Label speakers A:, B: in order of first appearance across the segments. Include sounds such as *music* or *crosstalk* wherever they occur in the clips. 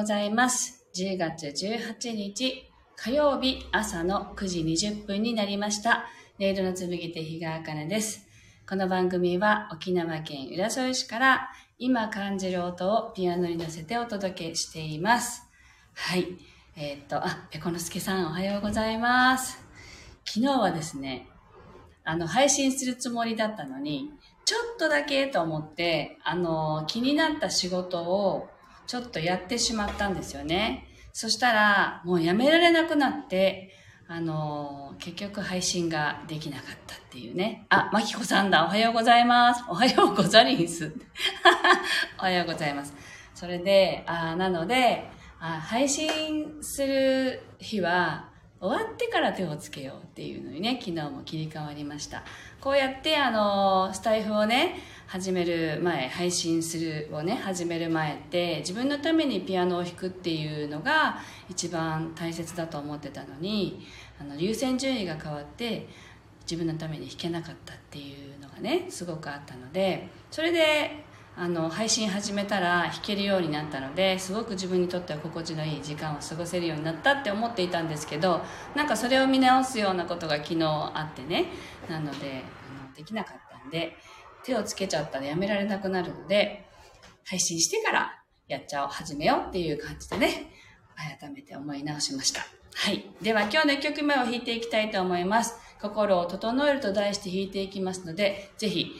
A: ございます。10月18日火曜日朝の9時20分になりました。レイドの紡手日川茜です。この番組は沖縄県浦添市から今感じる音をピアノに乗せてお届けしています。はい。えーっと、あ、ペコのすけさんおはようございます。昨日はですね、あの、配信するつもりだったのに、ちょっとだけと思って、あの、気になった仕事をちょっとやってしまったんですよね。そしたら、もうやめられなくなって、あの、結局配信ができなかったっていうね。あ、まきこさんだ。おはようございます。おはようござりんす。*laughs* おはようございます。それで、あなのであ、配信する日は、終わってから手をつけようっていうのにね、昨日も切り替わりました。こうやって、あの、スタイフをね、始める前、配信するをね、始める前って、自分のためにピアノを弾くっていうのが一番大切だと思ってたのに、あの、優先順位が変わって、自分のために弾けなかったっていうのがね、すごくあったので、それで、あの配信始めたら弾けるようになったのですごく自分にとっては心地のいい時間を過ごせるようになったって思っていたんですけどなんかそれを見直すようなことが昨日あってねなのであのできなかったんで手をつけちゃったらやめられなくなるので配信してからやっちゃおう始めようっていう感じでね改めて思い直しました。はい。では今日の1曲目を弾いていきたいと思います。心を整えると題して弾いていきますのでぜひ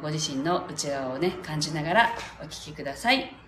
A: ご自身の内側をね感じながらお聴きください。「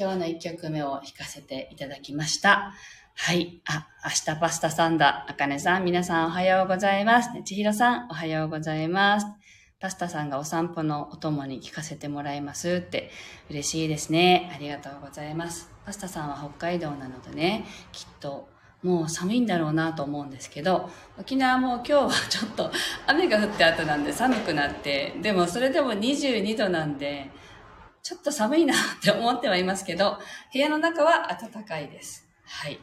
A: 今日の1曲目を弾かせていただきました。はい。あ、明日パスタさんだ。あかねさん、皆さんおはようございます。ちひろさん、おはようございます。パスタさんがお散歩のお供に聞かせてもらいますって嬉しいですね。ありがとうございます。パスタさんは北海道なのでね、きっともう寒いんだろうなと思うんですけど、沖縄も今日はちょっと雨が降って後なんで寒くなって、でもそれでも22度なんで、ちょっと寒いなって思ってはいますけど、部屋の中は暖かいです。はい。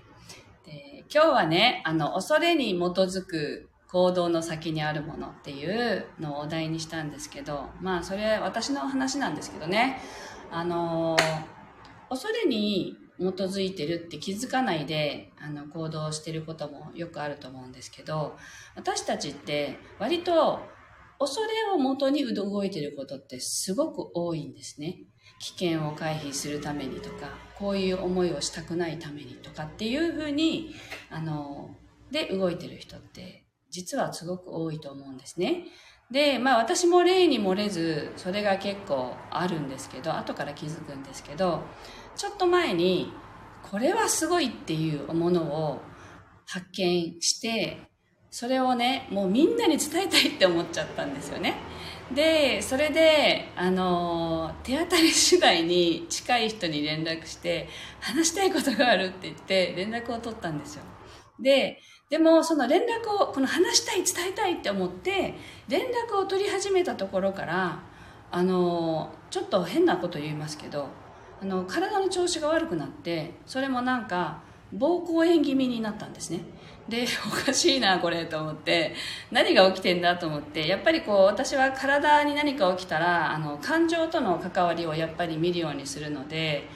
A: で今日はね、あの、恐れに基づく行動の先にあるものっていうのをお題にしたんですけど、まあ、それは私の話なんですけどね、あの、恐れに基づいてるって気づかないであの行動してることもよくあると思うんですけど私たちって割と恐れをもとに動いていることってすごく多いんですね。危険を回避するためにとか、こういう思いをしたくないためにとかっていうふうに、あの、で動いてる人って実はすごく多いと思うんですね。で、まあ私も例に漏れず、それが結構あるんですけど、後から気づくんですけど、ちょっと前に、これはすごいっていうものを発見して、それをねもうみんなに伝えたいって思っちゃったんですよね。でそれであの手当たり次第に近い人に連絡して話したいことがあるって言って連絡を取ったんですよ。ででもその連絡をこの話したい伝えたいって思って連絡を取り始めたところからあのちょっと変なこと言いますけどあの体の調子が悪くなってそれもなんか膀胱炎気味になったんですね。で *laughs* おかしいなこれと思って。何が起きてんだと思って。やっぱりこう私は体に何か起きたらあの感情との関わりをやっぱり見るようにするので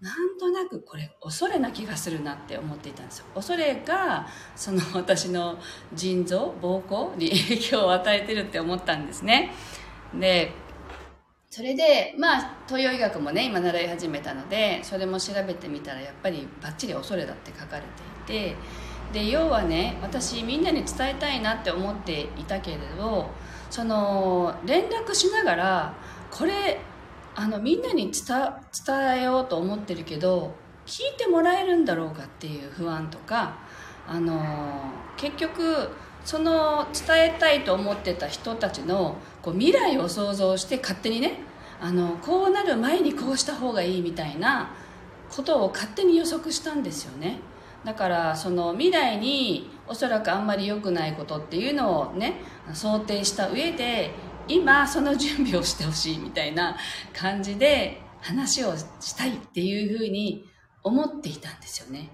A: なんとなくこれ恐れな気がするなって思っていたんですよ。恐れがその *laughs* 私の腎臓膀胱に *laughs* 影響を与えてるって思ったんですね。でそれでまあ東洋医学もね今習い始めたのでそれも調べてみたらやっぱりバッチリ恐れだって書かれていてで要はね私みんなに伝えたいなって思っていたけれどその連絡しながらこれあのみんなに伝えようと思ってるけど聞いてもらえるんだろうかっていう不安とかあの結局その伝えたいと思ってた人たちのこう未来を想像して勝手にねあのこうなる前にこうした方がいいみたいなことを勝手に予測したんですよね。だからその未来におそらくあんまり良くないことっていうのをね想定した上で今その準備をしてほしいみたいな感じで話をしたいっていうふうに思っていたんですよね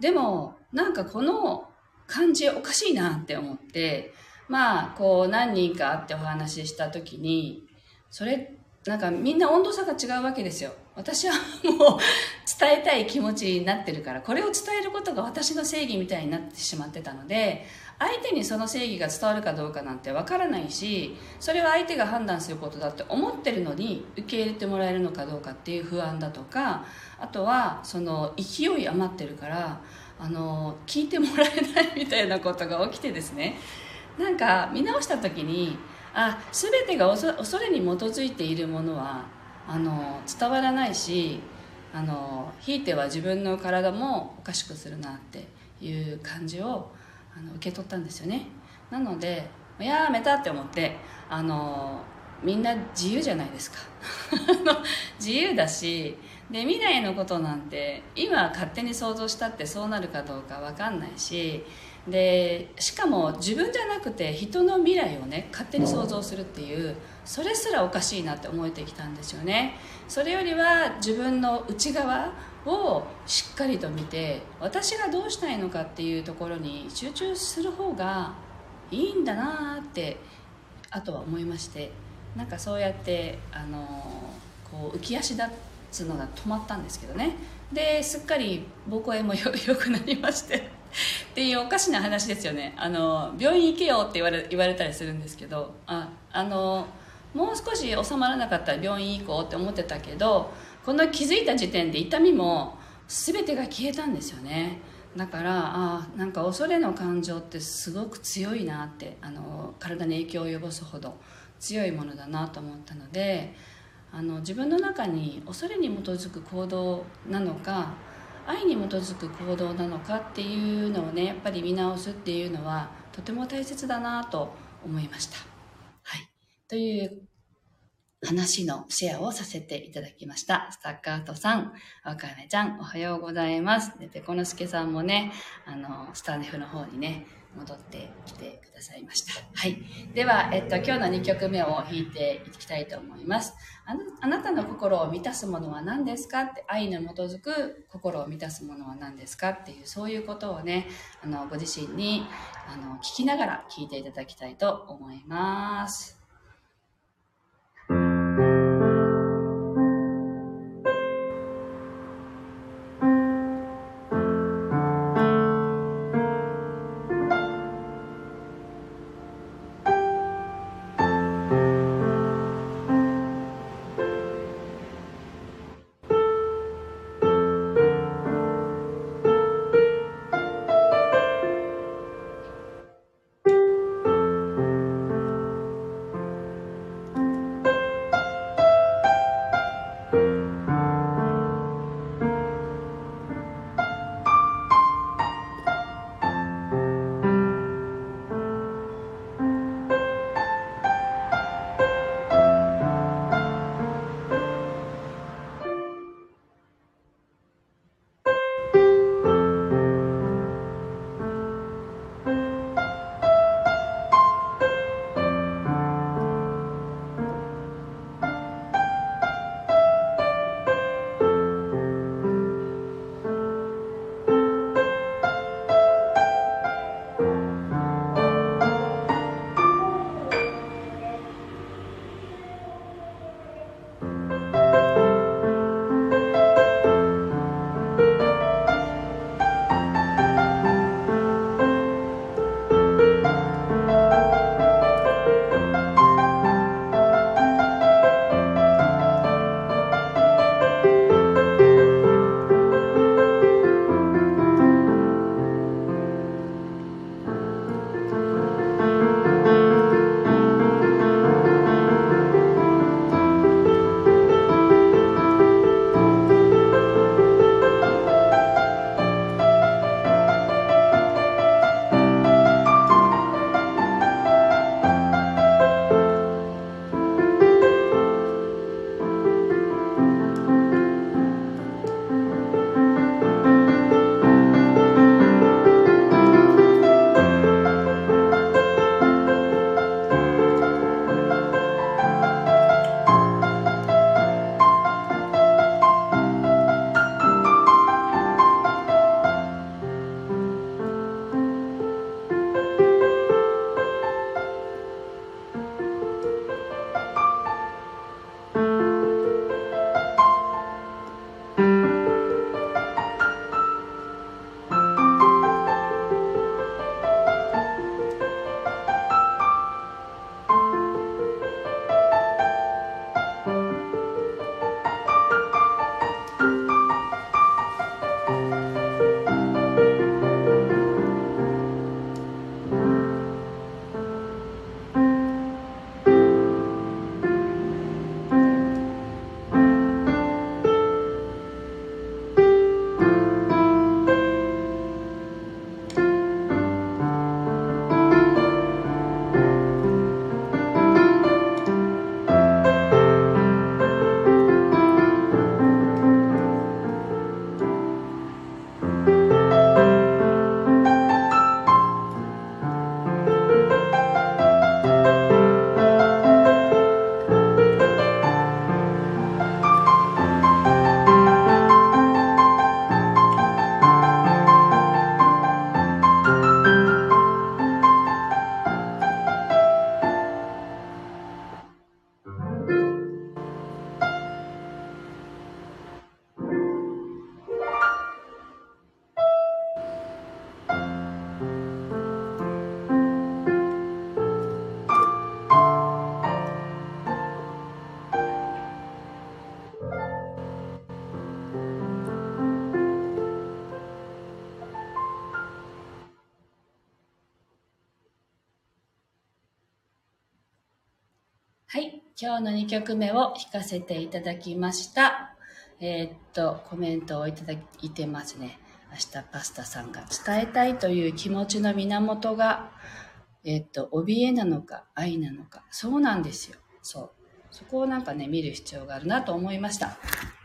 A: でもなんかこの感じおかしいなって思ってまあこう何人か会ってお話しした時にそれってなんかみんな温度差が違うわけですよ。私はもう伝えたい気持ちになってるから。これを伝えることが私の正義みたいになってしまってたので相手にその正義が伝わるかどうかなんてわからないしそれは相手が判断することだって思ってるのに受け入れてもらえるのかどうかっていう不安だとかあとはその勢い余ってるからあの聞いてもらえないみたいなことが起きてですね。なんか見直した時にあ全てが恐れに基づいているものはあの伝わらないしあのひいては自分の体もおかしくするなっていう感じをあの受け取ったんですよね。なのでやめたって思ってあのみんな自由じゃないですか。*laughs* 自由だしで未来のことなんて今勝手に想像したってそうなるかどうか分かんないしでしかも自分じゃなくて人の未来をね勝手に想像するっていうそれすらおかしいなって思えてきたんですよね。それよりは自分の内側をしっかりと見て私がどうしたいのかっていうところに集中する方がいいんだなってあとは思いましてなんかそうやってあのこう浮き足立つのが止まったんですけどね。ですっかり膀胱炎もよくなりまして。*laughs* っていうおかしな話ですよね。あの病院行けよって言われ言われたりするんですけどああのもう少し収まらなかったら病院行こうって思ってたけどこの気づいた時点で痛みも全てが消えたんですよね。だからあなんか恐れの感情ってすごく強いなってあの体に影響を及ぼすほど強いものだなと思ったのであの自分の中に恐れに基づく行動なのか愛に基づく行動なのかっていうのをねやっぱり見直すっていうのはとても大切だなと思いました。はい。という話のシェアをさせていただきました。スタッカートさん、わかめちゃん、おはようございます。で、ペコノスケさんもね、あの、スタネフの方にね、戻ってきてくださいました。はい。では、えっと、今日の2曲目を弾いていきたいと思います。あなあなたの心を満たすものは何ですかって、愛に基づく心を満たすものは何ですかっていう、そういうことをね、あの、ご自身に、あの、聞きながら聞いていただきたいと思います。今日の2曲目を弾かせていただきました。えー、っと、コメントをいただいてますね。明日パスタさんが伝えたいという気持ちの源が、えー、っと、怯えなのか愛なのか。そうなんですよ。そう。そこをなんかね、見る必要があるなと思いました。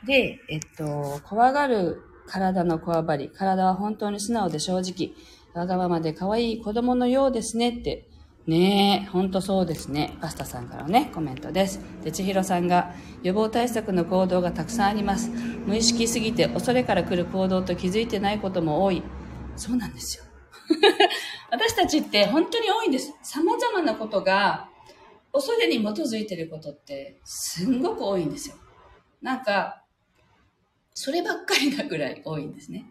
A: で、えっと、怖がる体のこわばり、体は本当に素直で正直、わがままで可愛い子供のようですねってねえ、ほんとそうですね。パスタさんからのね、コメントです。で、千尋さんが、予防対策の行動がたくさんあります。無意識すぎて恐れから来る行動と気づいてないことも多い。そうなんですよ。*laughs* 私たちって本当に多いんです。様々なことが、恐れに基づいてることって、すんごく多いんですよ。なんか、そればっかりなぐらい多いんですね。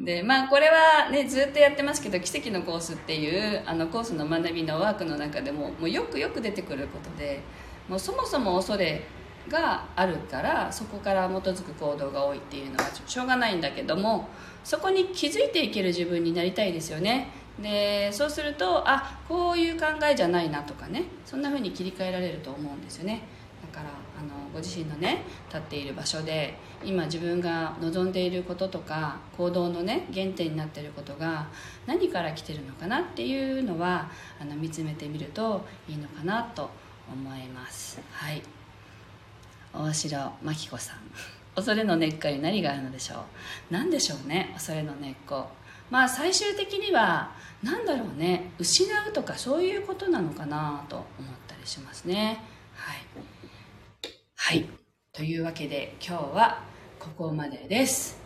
A: で、まあこれはね、ずっとやってますけど、奇跡のコースっていうあのコースの学びのワークの中でも、もうよくよく出てくることで、もうそもそも恐れがあるからそこから基づく行動が多いっていうのはしょうがないんだけどもそこに気づいていける自分になりたいですよね。でそうするとあこういう考えじゃないなとかねそんな風に切り替えられると思うんですよね。だからご自身のね立っている場所で今自分が望んでいることとか行動のね原点になっていることが何から来てるのかなっていうのはあの見つめてみるといいのかなと思います。はい。大城真紀子さん。恐れの根っこに何があるのでしょう？何でしょうね恐れの根っこ。まあ最終的には何だろうね失うとかそういうことなのかなと思ったりしますね。はい。はい。というわけで今日はここまでです。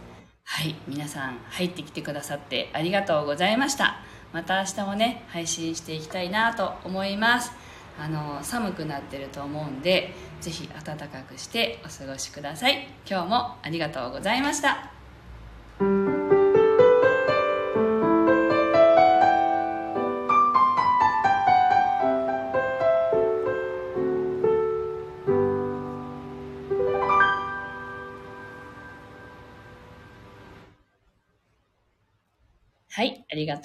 A: はい。皆さん入ってきてくださってありがとうございました。また明日もね、配信していきたいなと思います。あの、寒くなってると思うんで、ぜひ暖かくしてお過ごしください。今日もありがとうございました。arigato.